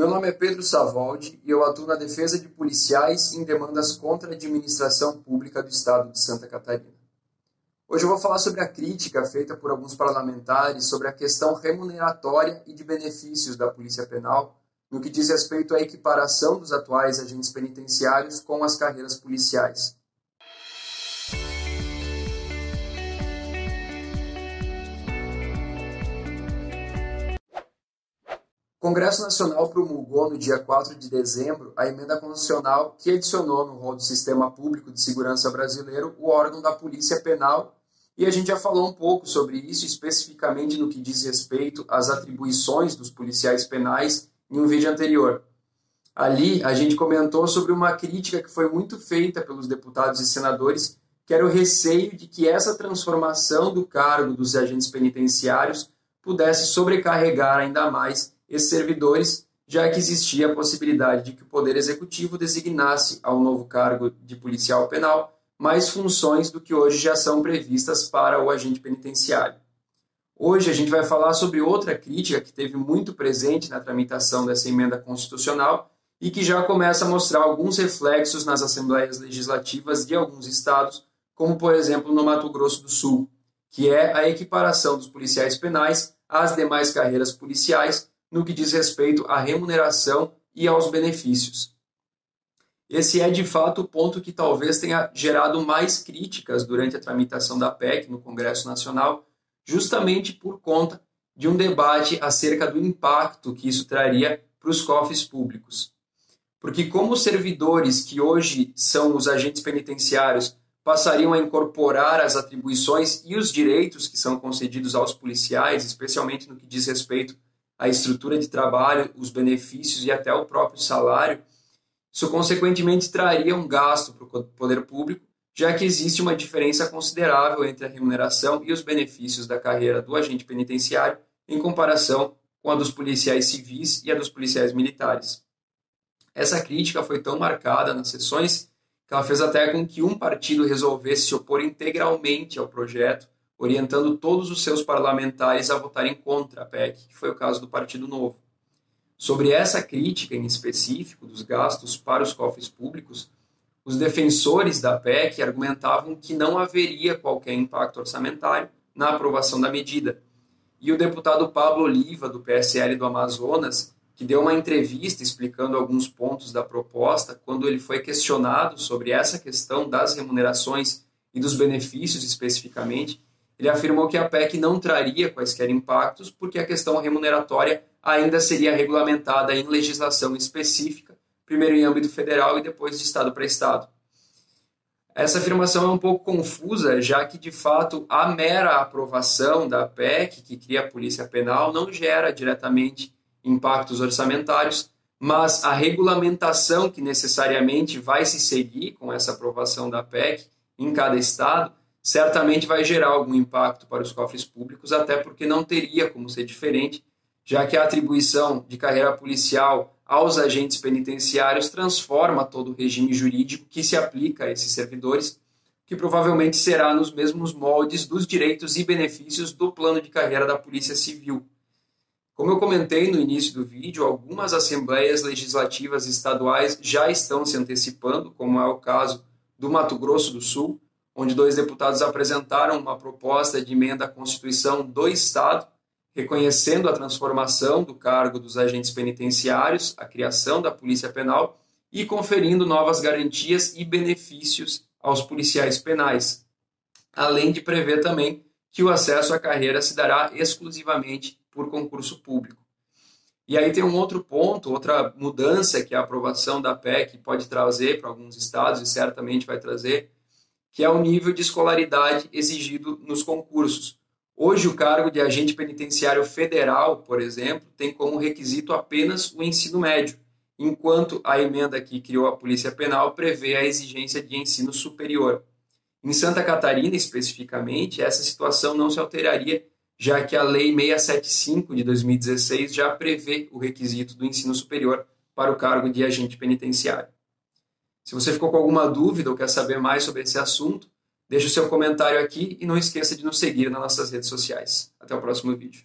Meu nome é Pedro Savoldi e eu atuo na defesa de policiais em demandas contra a administração pública do Estado de Santa Catarina. Hoje eu vou falar sobre a crítica feita por alguns parlamentares sobre a questão remuneratória e de benefícios da Polícia Penal no que diz respeito à equiparação dos atuais agentes penitenciários com as carreiras policiais. O Congresso Nacional promulgou no dia 4 de dezembro a emenda constitucional que adicionou no rol do Sistema Público de Segurança Brasileiro o órgão da Polícia Penal, e a gente já falou um pouco sobre isso, especificamente no que diz respeito às atribuições dos policiais penais em um vídeo anterior. Ali, a gente comentou sobre uma crítica que foi muito feita pelos deputados e senadores, que era o receio de que essa transformação do cargo dos agentes penitenciários pudesse sobrecarregar ainda mais esses servidores, já que existia a possibilidade de que o Poder Executivo designasse ao novo cargo de policial penal mais funções do que hoje já são previstas para o agente penitenciário. Hoje a gente vai falar sobre outra crítica que teve muito presente na tramitação dessa emenda constitucional e que já começa a mostrar alguns reflexos nas assembleias legislativas de alguns estados, como por exemplo no Mato Grosso do Sul, que é a equiparação dos policiais penais às demais carreiras policiais no que diz respeito à remuneração e aos benefícios. Esse é de fato o ponto que talvez tenha gerado mais críticas durante a tramitação da PEC no Congresso Nacional, justamente por conta de um debate acerca do impacto que isso traria para os cofres públicos. Porque, como os servidores que hoje são os agentes penitenciários passariam a incorporar as atribuições e os direitos que são concedidos aos policiais, especialmente no que diz respeito a estrutura de trabalho, os benefícios e até o próprio salário, isso consequentemente traria um gasto para o poder público, já que existe uma diferença considerável entre a remuneração e os benefícios da carreira do agente penitenciário em comparação com a dos policiais civis e a dos policiais militares. Essa crítica foi tão marcada nas sessões que ela fez até com que um partido resolvesse se opor integralmente ao projeto orientando todos os seus parlamentares a votarem contra a PEC, que foi o caso do Partido Novo. Sobre essa crítica em específico dos gastos para os cofres públicos, os defensores da PEC argumentavam que não haveria qualquer impacto orçamentário na aprovação da medida. E o deputado Pablo Oliva, do PSL do Amazonas, que deu uma entrevista explicando alguns pontos da proposta, quando ele foi questionado sobre essa questão das remunerações e dos benefícios especificamente, ele afirmou que a PEC não traria quaisquer impactos, porque a questão remuneratória ainda seria regulamentada em legislação específica, primeiro em âmbito federal e depois de estado para estado. Essa afirmação é um pouco confusa, já que, de fato, a mera aprovação da PEC, que cria a Polícia Penal, não gera diretamente impactos orçamentários, mas a regulamentação que necessariamente vai se seguir com essa aprovação da PEC em cada estado certamente vai gerar algum impacto para os cofres públicos, até porque não teria como ser diferente, já que a atribuição de carreira policial aos agentes penitenciários transforma todo o regime jurídico que se aplica a esses servidores, que provavelmente será nos mesmos moldes dos direitos e benefícios do plano de carreira da Polícia Civil. Como eu comentei no início do vídeo, algumas assembleias legislativas estaduais já estão se antecipando, como é o caso do Mato Grosso do Sul, onde dois deputados apresentaram uma proposta de emenda à Constituição do Estado, reconhecendo a transformação do cargo dos agentes penitenciários, a criação da Polícia Penal e conferindo novas garantias e benefícios aos policiais penais, além de prever também que o acesso à carreira se dará exclusivamente por concurso público. E aí tem um outro ponto, outra mudança que a aprovação da PEC pode trazer para alguns estados e certamente vai trazer, que é o nível de escolaridade exigido nos concursos. Hoje, o cargo de agente penitenciário federal, por exemplo, tem como requisito apenas o ensino médio, enquanto a emenda que criou a Polícia Penal prevê a exigência de ensino superior. Em Santa Catarina, especificamente, essa situação não se alteraria, já que a Lei 675 de 2016 já prevê o requisito do ensino superior para o cargo de agente penitenciário. Se você ficou com alguma dúvida ou quer saber mais sobre esse assunto, deixe o seu comentário aqui e não esqueça de nos seguir nas nossas redes sociais. Até o próximo vídeo.